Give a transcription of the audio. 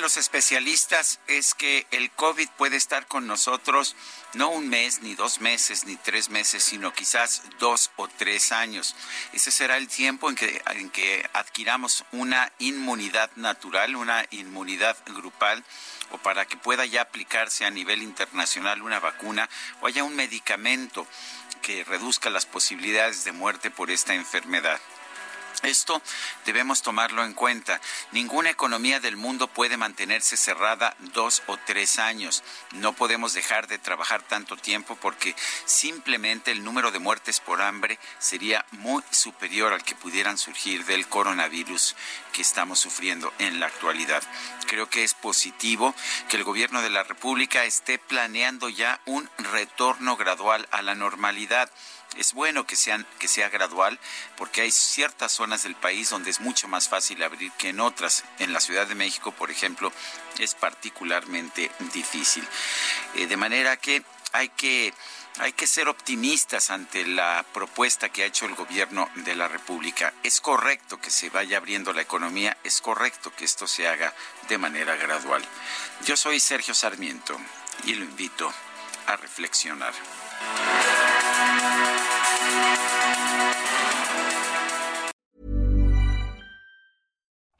Los especialistas es que el COVID puede estar con nosotros no un mes, ni dos meses, ni tres meses, sino quizás dos o tres años. Ese será el tiempo en que adquiramos una inmunidad natural, una inmunidad grupal o para que pueda ya aplicarse a nivel internacional una vacuna o haya un medicamento que reduzca las posibilidades de muerte por esta enfermedad. Esto debemos tomarlo en cuenta. Ninguna economía del mundo puede mantenerse cerrada dos o tres años. No podemos dejar de trabajar tanto tiempo porque simplemente el número de muertes por hambre sería muy superior al que pudieran surgir del coronavirus que estamos sufriendo en la actualidad. Creo que es positivo que el gobierno de la República esté planeando ya un retorno gradual a la normalidad es bueno que, que sea gradual porque hay ciertas zonas del país donde es mucho más fácil abrir que en otras. En la Ciudad de México, por ejemplo, es particularmente difícil. Eh, de manera que hay que hay que ser optimistas ante la propuesta que ha hecho el gobierno de la República. Es correcto que se vaya abriendo la economía, es correcto que esto se haga de manera gradual. Yo soy Sergio Sarmiento y lo invito a reflexionar.